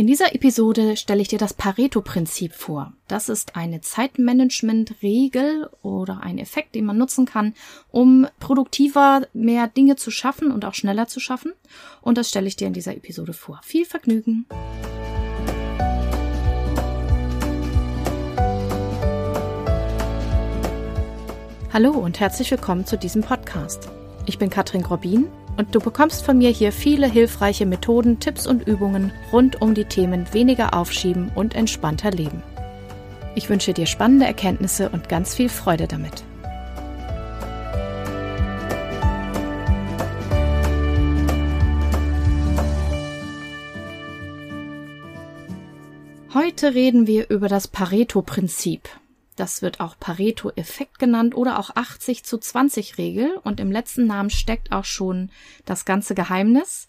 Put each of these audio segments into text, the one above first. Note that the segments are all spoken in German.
In dieser Episode stelle ich dir das Pareto-Prinzip vor. Das ist eine Zeitmanagement-Regel oder ein Effekt, den man nutzen kann, um produktiver mehr Dinge zu schaffen und auch schneller zu schaffen. Und das stelle ich dir in dieser Episode vor. Viel Vergnügen! Hallo und herzlich willkommen zu diesem Podcast. Ich bin Katrin Grobin und du bekommst von mir hier viele hilfreiche Methoden, Tipps und Übungen rund um die Themen weniger aufschieben und entspannter leben. Ich wünsche dir spannende Erkenntnisse und ganz viel Freude damit. Heute reden wir über das Pareto-Prinzip. Das wird auch Pareto-Effekt genannt oder auch 80 zu 20 Regel. Und im letzten Namen steckt auch schon das ganze Geheimnis.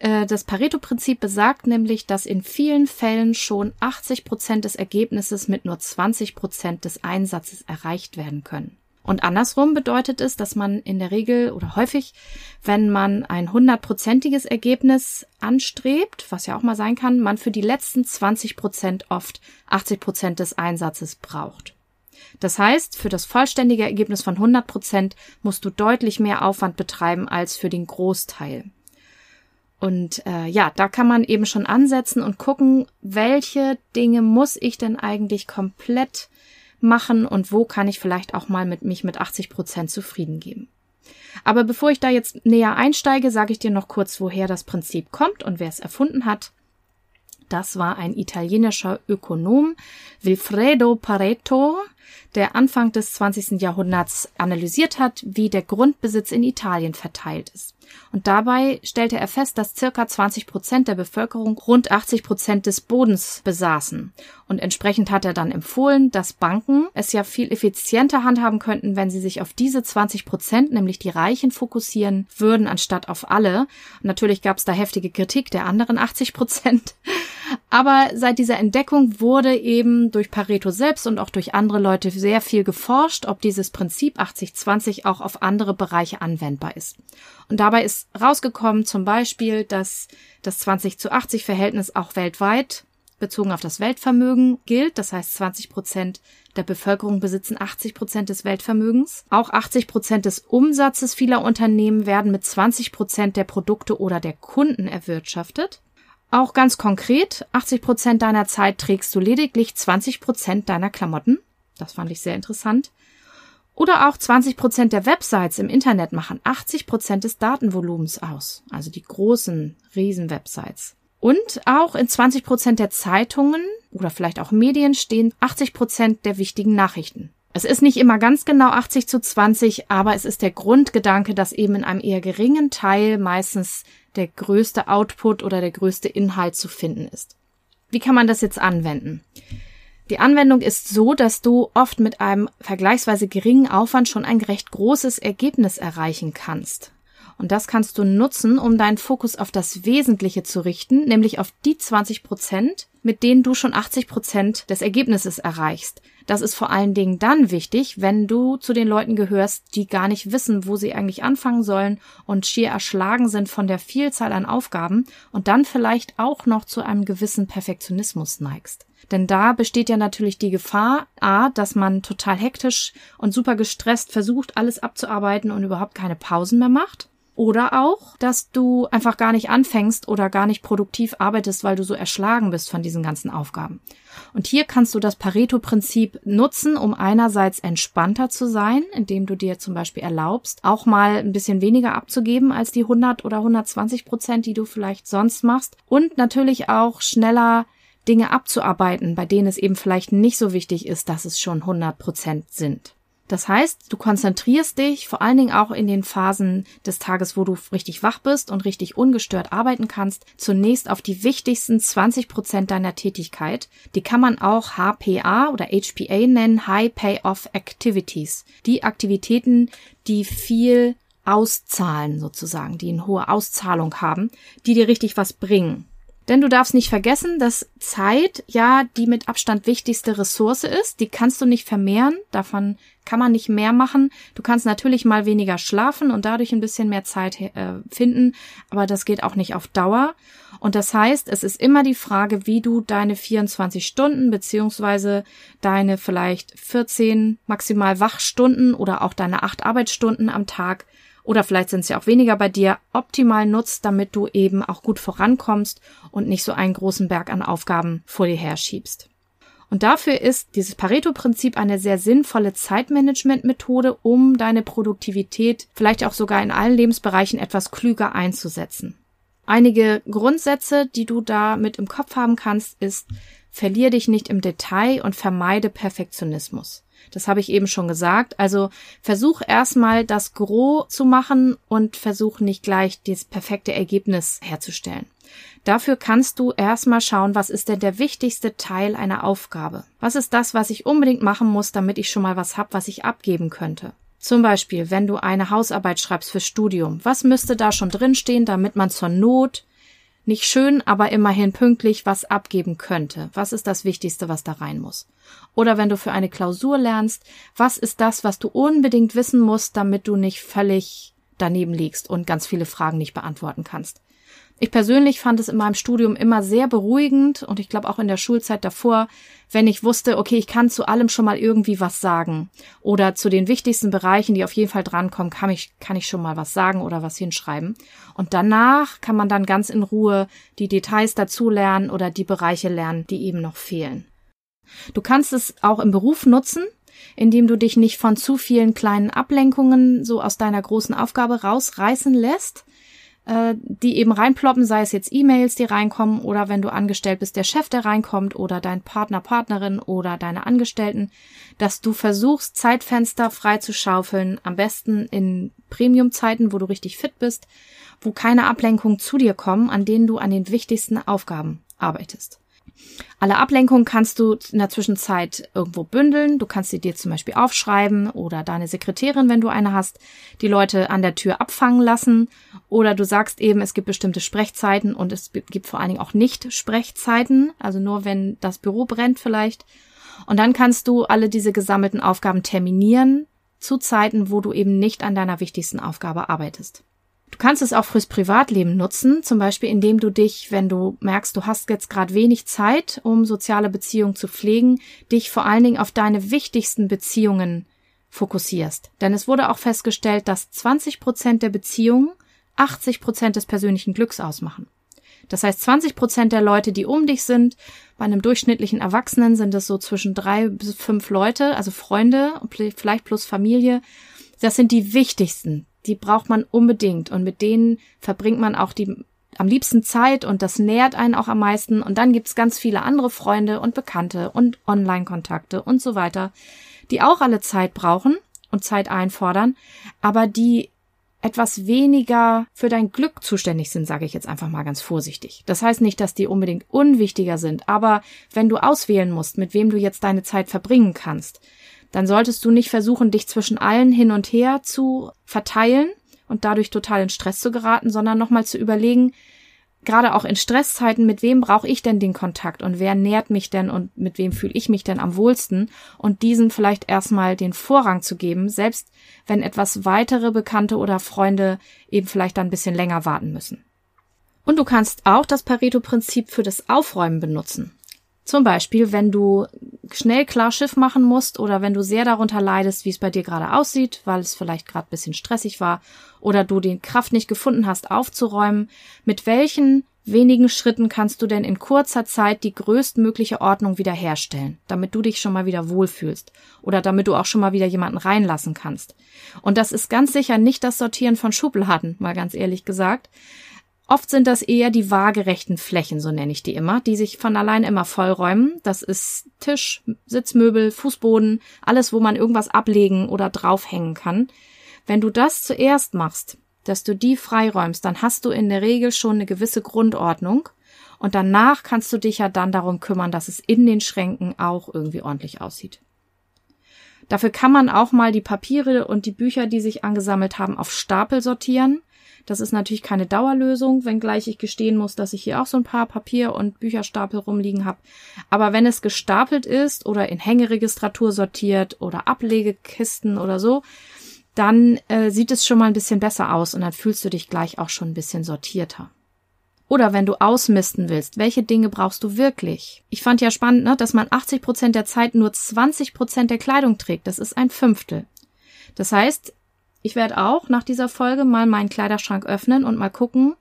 Äh, das Pareto-Prinzip besagt nämlich, dass in vielen Fällen schon 80 Prozent des Ergebnisses mit nur 20 Prozent des Einsatzes erreicht werden können. Und andersrum bedeutet es, dass man in der Regel oder häufig, wenn man ein hundertprozentiges Ergebnis anstrebt, was ja auch mal sein kann, man für die letzten 20 Prozent oft 80 Prozent des Einsatzes braucht. Das heißt, für das vollständige Ergebnis von 100 Prozent musst du deutlich mehr Aufwand betreiben als für den Großteil. Und äh, ja, da kann man eben schon ansetzen und gucken, welche Dinge muss ich denn eigentlich komplett machen und wo kann ich vielleicht auch mal mit mich mit 80 Prozent zufrieden geben. Aber bevor ich da jetzt näher einsteige, sage ich dir noch kurz, woher das Prinzip kommt und wer es erfunden hat. Das war ein italienischer Ökonom, Wilfredo Pareto, der Anfang des 20. Jahrhunderts analysiert hat, wie der Grundbesitz in Italien verteilt ist. Und dabei stellte er fest, dass circa 20 Prozent der Bevölkerung rund 80 Prozent des Bodens besaßen. Und entsprechend hat er dann empfohlen, dass Banken es ja viel effizienter handhaben könnten, wenn sie sich auf diese 20 Prozent, nämlich die Reichen, fokussieren würden, anstatt auf alle. Und natürlich gab es da heftige Kritik der anderen 80 Prozent. Aber seit dieser Entdeckung wurde eben durch Pareto selbst und auch durch andere Leute sehr viel geforscht, ob dieses Prinzip 80-20 auch auf andere Bereiche anwendbar ist. Und dabei ist rausgekommen zum Beispiel, dass das 20 zu 80 Verhältnis auch weltweit bezogen auf das Weltvermögen gilt. Das heißt, 20 Prozent der Bevölkerung besitzen 80 Prozent des Weltvermögens. Auch 80 Prozent des Umsatzes vieler Unternehmen werden mit 20 Prozent der Produkte oder der Kunden erwirtschaftet. Auch ganz konkret, 80 Prozent deiner Zeit trägst du lediglich 20 Prozent deiner Klamotten. Das fand ich sehr interessant. Oder auch 20 Prozent der Websites im Internet machen 80 Prozent des Datenvolumens aus. Also die großen, riesen Websites. Und auch in 20 Prozent der Zeitungen oder vielleicht auch Medien stehen 80 Prozent der wichtigen Nachrichten. Es ist nicht immer ganz genau 80 zu 20, aber es ist der Grundgedanke, dass eben in einem eher geringen Teil meistens der größte Output oder der größte Inhalt zu finden ist. Wie kann man das jetzt anwenden? Die Anwendung ist so, dass du oft mit einem vergleichsweise geringen Aufwand schon ein recht großes Ergebnis erreichen kannst. Und das kannst du nutzen, um deinen Fokus auf das Wesentliche zu richten, nämlich auf die 20 Prozent, mit denen du schon 80 Prozent des Ergebnisses erreichst. Das ist vor allen Dingen dann wichtig, wenn du zu den Leuten gehörst, die gar nicht wissen, wo sie eigentlich anfangen sollen und schier erschlagen sind von der Vielzahl an Aufgaben und dann vielleicht auch noch zu einem gewissen Perfektionismus neigst. Denn da besteht ja natürlich die Gefahr, a, dass man total hektisch und super gestresst versucht, alles abzuarbeiten und überhaupt keine Pausen mehr macht. Oder auch, dass du einfach gar nicht anfängst oder gar nicht produktiv arbeitest, weil du so erschlagen bist von diesen ganzen Aufgaben. Und hier kannst du das Pareto-Prinzip nutzen, um einerseits entspannter zu sein, indem du dir zum Beispiel erlaubst, auch mal ein bisschen weniger abzugeben als die 100 oder 120 Prozent, die du vielleicht sonst machst. Und natürlich auch schneller Dinge abzuarbeiten, bei denen es eben vielleicht nicht so wichtig ist, dass es schon 100 Prozent sind. Das heißt, du konzentrierst dich vor allen Dingen auch in den Phasen des Tages, wo du richtig wach bist und richtig ungestört arbeiten kannst, zunächst auf die wichtigsten 20 Prozent deiner Tätigkeit. Die kann man auch HPA oder HPA nennen, High Payoff Activities. Die Aktivitäten, die viel auszahlen sozusagen, die eine hohe Auszahlung haben, die dir richtig was bringen. Denn du darfst nicht vergessen, dass Zeit ja die mit Abstand wichtigste Ressource ist. Die kannst du nicht vermehren. Davon kann man nicht mehr machen. Du kannst natürlich mal weniger schlafen und dadurch ein bisschen mehr Zeit äh, finden. Aber das geht auch nicht auf Dauer. Und das heißt, es ist immer die Frage, wie du deine 24 Stunden beziehungsweise deine vielleicht 14 maximal Wachstunden oder auch deine acht Arbeitsstunden am Tag oder vielleicht sind es ja auch weniger bei dir, optimal nutzt, damit du eben auch gut vorankommst und nicht so einen großen Berg an Aufgaben vor dir herschiebst. Und dafür ist dieses Pareto-Prinzip eine sehr sinnvolle Zeitmanagement-Methode, um deine Produktivität vielleicht auch sogar in allen Lebensbereichen etwas klüger einzusetzen. Einige Grundsätze, die du da mit im Kopf haben kannst, ist, verlier dich nicht im Detail und vermeide Perfektionismus. Das habe ich eben schon gesagt. Also versuch erstmal das Gros zu machen und versuch nicht gleich das perfekte Ergebnis herzustellen. Dafür kannst du erstmal schauen, was ist denn der wichtigste Teil einer Aufgabe? Was ist das, was ich unbedingt machen muss, damit ich schon mal was hab, was ich abgeben könnte? Zum Beispiel, wenn du eine Hausarbeit schreibst fürs Studium, was müsste da schon drinstehen, damit man zur Not nicht schön, aber immerhin pünktlich was abgeben könnte. Was ist das Wichtigste, was da rein muss? Oder wenn du für eine Klausur lernst, was ist das, was du unbedingt wissen musst, damit du nicht völlig daneben liegst und ganz viele Fragen nicht beantworten kannst? Ich persönlich fand es in meinem Studium immer sehr beruhigend und ich glaube auch in der Schulzeit davor, wenn ich wusste, okay, ich kann zu allem schon mal irgendwie was sagen oder zu den wichtigsten Bereichen, die auf jeden Fall drankommen, kann ich, kann ich schon mal was sagen oder was hinschreiben. Und danach kann man dann ganz in Ruhe die Details dazu lernen oder die Bereiche lernen, die eben noch fehlen. Du kannst es auch im Beruf nutzen, indem du dich nicht von zu vielen kleinen Ablenkungen so aus deiner großen Aufgabe rausreißen lässt äh, die eben reinploppen, sei es jetzt E-Mails, die reinkommen oder wenn du angestellt bist, der Chef, der reinkommt oder dein Partner, Partnerin oder deine Angestellten, dass du versuchst, Zeitfenster frei zu schaufeln, am besten in Premium-Zeiten, wo du richtig fit bist, wo keine Ablenkungen zu dir kommen, an denen du an den wichtigsten Aufgaben arbeitest. Alle Ablenkungen kannst du in der Zwischenzeit irgendwo bündeln. Du kannst sie dir zum Beispiel aufschreiben oder deine Sekretärin, wenn du eine hast, die Leute an der Tür abfangen lassen. Oder du sagst eben, es gibt bestimmte Sprechzeiten und es gibt vor allen Dingen auch nicht Sprechzeiten. Also nur wenn das Büro brennt vielleicht. Und dann kannst du alle diese gesammelten Aufgaben terminieren zu Zeiten, wo du eben nicht an deiner wichtigsten Aufgabe arbeitest. Du kannst es auch fürs Privatleben nutzen, zum Beispiel indem du dich, wenn du merkst, du hast jetzt gerade wenig Zeit, um soziale Beziehungen zu pflegen, dich vor allen Dingen auf deine wichtigsten Beziehungen fokussierst. Denn es wurde auch festgestellt, dass 20 Prozent der Beziehungen 80 Prozent des persönlichen Glücks ausmachen. Das heißt, 20 Prozent der Leute, die um dich sind, bei einem durchschnittlichen Erwachsenen sind es so zwischen drei bis fünf Leute, also Freunde, vielleicht plus Familie. Das sind die wichtigsten, die braucht man unbedingt und mit denen verbringt man auch die am liebsten Zeit und das nährt einen auch am meisten. Und dann gibt's ganz viele andere Freunde und Bekannte und Online-Kontakte und so weiter, die auch alle Zeit brauchen und Zeit einfordern, aber die etwas weniger für dein Glück zuständig sind, sage ich jetzt einfach mal ganz vorsichtig. Das heißt nicht, dass die unbedingt unwichtiger sind, aber wenn du auswählen musst, mit wem du jetzt deine Zeit verbringen kannst, dann solltest du nicht versuchen, dich zwischen allen hin und her zu verteilen und dadurch total in Stress zu geraten, sondern nochmal zu überlegen, gerade auch in Stresszeiten, mit wem brauche ich denn den Kontakt und wer nährt mich denn und mit wem fühle ich mich denn am wohlsten und diesen vielleicht erstmal den Vorrang zu geben, selbst wenn etwas weitere Bekannte oder Freunde eben vielleicht dann ein bisschen länger warten müssen. Und du kannst auch das Pareto-Prinzip für das Aufräumen benutzen. Zum Beispiel, wenn du schnell klar Schiff machen musst oder wenn du sehr darunter leidest, wie es bei dir gerade aussieht, weil es vielleicht gerade bisschen stressig war oder du die Kraft nicht gefunden hast, aufzuräumen, mit welchen wenigen Schritten kannst du denn in kurzer Zeit die größtmögliche Ordnung wiederherstellen, damit du dich schon mal wieder wohlfühlst oder damit du auch schon mal wieder jemanden reinlassen kannst. Und das ist ganz sicher nicht das Sortieren von Schubladen, mal ganz ehrlich gesagt, Oft sind das eher die waagerechten Flächen, so nenne ich die immer, die sich von allein immer vollräumen. Das ist Tisch, Sitzmöbel, Fußboden, alles, wo man irgendwas ablegen oder draufhängen kann. Wenn du das zuerst machst, dass du die freiräumst, dann hast du in der Regel schon eine gewisse Grundordnung und danach kannst du dich ja dann darum kümmern, dass es in den Schränken auch irgendwie ordentlich aussieht. Dafür kann man auch mal die Papiere und die Bücher, die sich angesammelt haben, auf Stapel sortieren Das ist natürlich keine Dauerlösung, wenngleich ich gestehen muss, dass ich hier auch so ein paar Papier- und Bücherstapel rumliegen habe. Aber wenn es gestapelt ist oder in Hängeregistratur sortiert oder Ablegekisten oder so, dann äh, sieht es schon mal ein bisschen besser aus und dann fühlst du dich gleich auch schon ein bisschen sortierter. Oder wenn du ausmisten willst, welche Dinge brauchst du wirklich? Ich fand ja spannend, ne, dass man 80 Prozent der Zeit nur 20 Prozent der Kleidung trägt. Das ist ein Fünftel. Das heißt, ich werde auch nach dieser Folge mal meinen Kleiderschrank öffnen und mal gucken,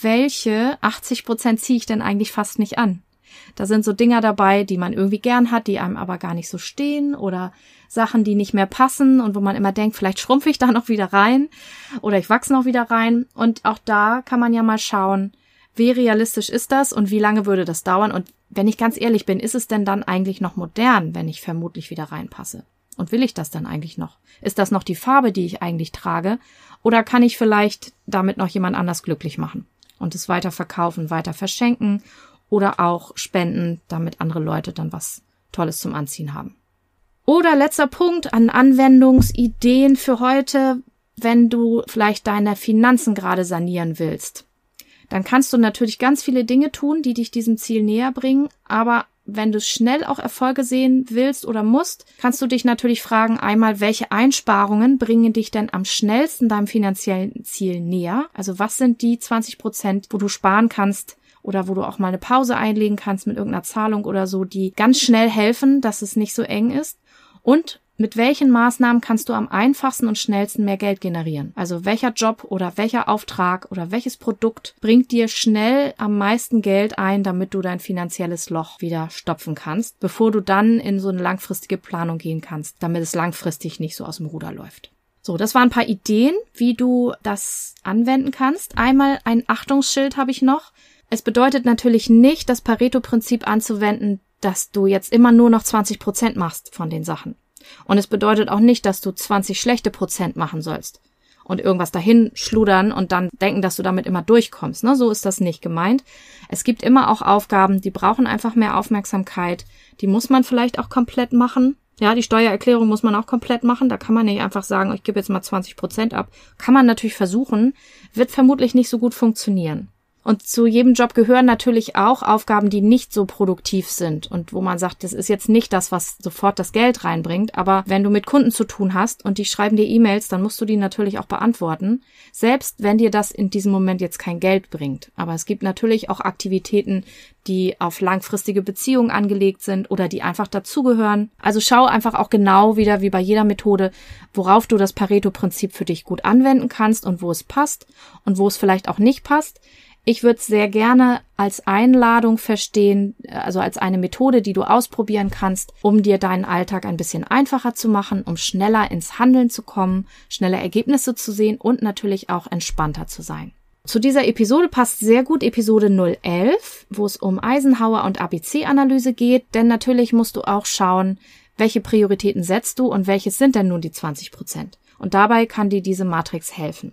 welche 80 Prozent ziehe ich denn eigentlich fast nicht an. Da sind so Dinger dabei, die man irgendwie gern hat, die einem aber gar nicht so stehen oder Sachen, die nicht mehr passen und wo man immer denkt, vielleicht schrumpfe ich da noch wieder rein oder ich wachse noch wieder rein. Und auch da kann man ja mal schauen, wie realistisch ist das und wie lange würde das dauern? Und wenn ich ganz ehrlich bin, ist es denn dann eigentlich noch modern, wenn ich vermutlich wieder reinpasse? Und will ich das dann eigentlich noch? Ist das noch die Farbe, die ich eigentlich trage? Oder kann ich vielleicht damit noch jemand anders glücklich machen und es weiter verkaufen, weiter verschenken oder auch spenden, damit andere Leute dann was Tolles zum Anziehen haben? Oder letzter Punkt an Anwendungsideen für heute, wenn du vielleicht deine Finanzen gerade sanieren willst dann kannst du natürlich ganz viele Dinge tun, die dich diesem Ziel näher bringen, aber wenn du schnell auch Erfolge sehen willst oder musst, kannst du dich natürlich fragen, einmal, welche Einsparungen bringen dich denn am schnellsten deinem finanziellen Ziel näher? Also was sind die 20 Prozent, wo du sparen kannst oder wo du auch mal eine Pause einlegen kannst mit irgendeiner Zahlung oder so, die ganz schnell helfen, dass es nicht so eng ist? Und mit welchen Maßnahmen kannst du am einfachsten und schnellsten mehr Geld generieren? Also welcher Job oder welcher Auftrag oder welches Produkt bringt dir schnell am meisten Geld ein, damit du dein finanzielles Loch wieder stopfen kannst, bevor du dann in so eine langfristige Planung gehen kannst, damit es langfristig nicht so aus dem Ruder läuft. So, das waren ein paar Ideen, wie du das anwenden kannst. Einmal ein Achtungsschild habe ich noch. Es bedeutet natürlich nicht, das Pareto-Prinzip anzuwenden, dass du jetzt immer nur noch 20 Prozent machst von den Sachen. Und es bedeutet auch nicht, dass du 20 schlechte Prozent machen sollst und irgendwas dahin schludern und dann denken, dass du damit immer durchkommst. Ne? So ist das nicht gemeint. Es gibt immer auch Aufgaben, die brauchen einfach mehr Aufmerksamkeit. Die muss man vielleicht auch komplett machen. Ja, die Steuererklärung muss man auch komplett machen. Da kann man nicht einfach sagen, ich gebe jetzt mal 20 Prozent ab. Kann man natürlich versuchen, wird vermutlich nicht so gut funktionieren. Und zu jedem Job gehören natürlich auch Aufgaben, die nicht so produktiv sind und wo man sagt, das ist jetzt nicht das, was sofort das Geld reinbringt. Aber wenn du mit Kunden zu tun hast und die schreiben dir E-Mails, dann musst du die natürlich auch beantworten. Selbst wenn dir das in diesem Moment jetzt kein Geld bringt. Aber es gibt natürlich auch Aktivitäten, die auf langfristige Beziehungen angelegt sind oder die einfach dazugehören. Also schau einfach auch genau wieder wie bei jeder Methode, worauf du das Pareto-Prinzip für dich gut anwenden kannst und wo es passt und wo es vielleicht auch nicht passt. Ich würde es sehr gerne als Einladung verstehen, also als eine Methode, die du ausprobieren kannst, um dir deinen Alltag ein bisschen einfacher zu machen, um schneller ins Handeln zu kommen, schneller Ergebnisse zu sehen und natürlich auch entspannter zu sein. Zu dieser Episode passt sehr gut Episode 011, wo es um Eisenhower und ABC-Analyse geht, denn natürlich musst du auch schauen, welche Prioritäten setzt du und welches sind denn nun die 20 Prozent. Und dabei kann dir diese Matrix helfen.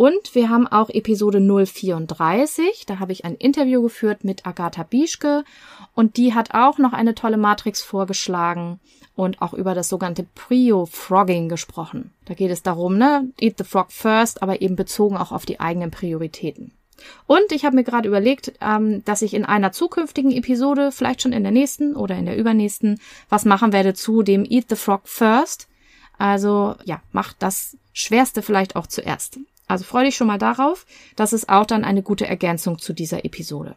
Und wir haben auch Episode 034. Da habe ich ein Interview geführt mit Agatha Bieschke. Und die hat auch noch eine tolle Matrix vorgeschlagen und auch über das sogenannte Prio-Frogging gesprochen. Da geht es darum, ne, eat the frog first, aber eben bezogen auch auf die eigenen Prioritäten. Und ich habe mir gerade überlegt, ähm, dass ich in einer zukünftigen Episode, vielleicht schon in der nächsten oder in der übernächsten, was machen werde zu dem Eat the Frog First. Also ja, mach das Schwerste vielleicht auch zuerst. Also freu dich schon mal darauf. Das ist auch dann eine gute Ergänzung zu dieser Episode.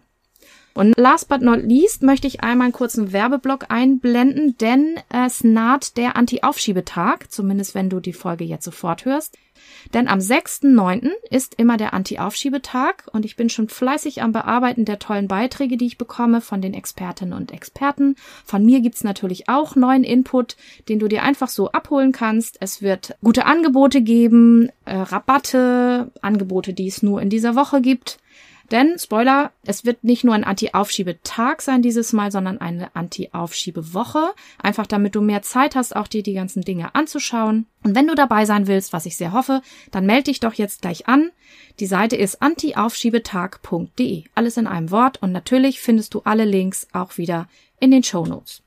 Und last but not least möchte ich einmal einen kurzen Werbeblock einblenden, denn es naht der Anti-Aufschiebetag, zumindest wenn du die Folge jetzt sofort hörst. Denn am 6.9. ist immer der Anti-Aufschiebetag und ich bin schon fleißig am Bearbeiten der tollen Beiträge, die ich bekomme von den Expertinnen und Experten. Von mir gibt's natürlich auch neuen Input, den du dir einfach so abholen kannst. Es wird gute Angebote geben, äh, Rabatte, Angebote, die es nur in dieser Woche gibt. Denn, Spoiler, es wird nicht nur ein Anti-Aufschiebetag sein dieses Mal, sondern eine Anti-Aufschiebewoche. Einfach damit du mehr Zeit hast, auch dir die ganzen Dinge anzuschauen. Und wenn du dabei sein willst, was ich sehr hoffe, dann melde dich doch jetzt gleich an. Die Seite ist antiaufschiebetag.de. Alles in einem Wort und natürlich findest du alle Links auch wieder in den Show Notes.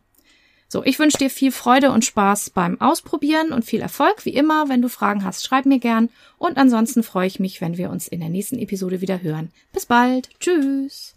So, ich wünsche dir viel Freude und Spaß beim Ausprobieren und viel Erfolg. Wie immer, wenn du Fragen hast, schreib mir gern. Und ansonsten freue ich mich, wenn wir uns in der nächsten Episode wieder hören. Bis bald. Tschüss.